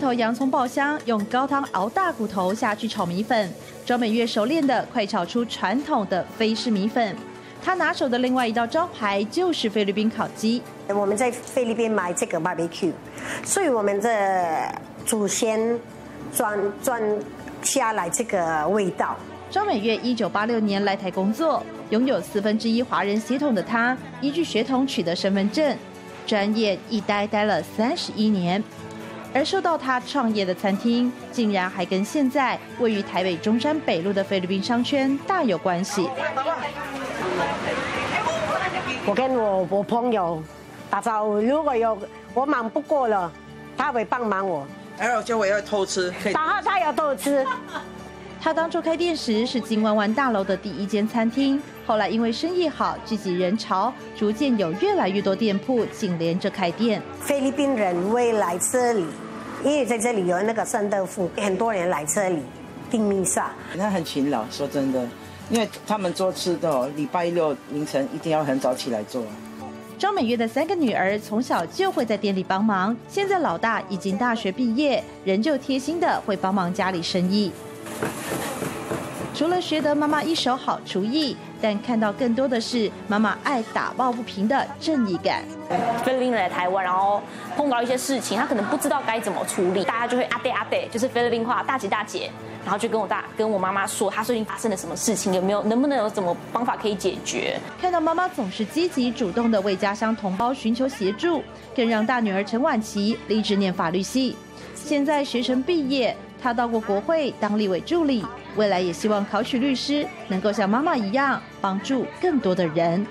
头洋葱爆香，用高汤熬大骨头下去炒米粉。庄美月熟练的快炒出传统的菲式米粉。她拿手的另外一道招牌就是菲律宾烤鸡。我们在菲律宾买这个 barbecue，所以我们的祖先转转下来这个味道。庄美月一九八六年来台工作，拥有四分之一华人血统的她，依据血统取得身份证，专业一待待了三十一年。而受到他创业的餐厅，竟然还跟现在位于台北中山北路的菲律宾商圈大有关系。我跟我我朋友打招呼，如果有我忙不过了，他会帮忙我。还有就我要偷吃，然后他要偷吃。他当初开店时是金湾湾大楼的第一间餐厅，后来因为生意好，聚集人潮，逐渐有越来越多店铺紧连着开店。菲律宾人会来这里，因为在这里有那个圣豆腐，很多人来这里订弥撒。他很勤劳，说真的，因为他们做吃的，礼拜六凌晨一定要很早起来做。庄美月的三个女儿从小就会在店里帮忙，现在老大已经大学毕业，仍旧贴心的会帮忙家里生意。除了学得妈妈一手好厨艺，但看到更多的是妈妈爱打抱不平的正义感。菲律宾来台湾，然后碰到一些事情，他可能不知道该怎么处理，大家就会阿爹阿爹，就是菲律宾话大姐大姐，然后就跟我大跟我妈妈说，他最近发生了什么事情，有没有能不能有什么方法可以解决？看到妈妈总是积极主动的为家乡同胞寻求协助，更让大女儿陈婉琪立志念法律系，现在学成毕业，他到过国会当立委助理。未来也希望考取律师，能够像妈妈一样帮助更多的人。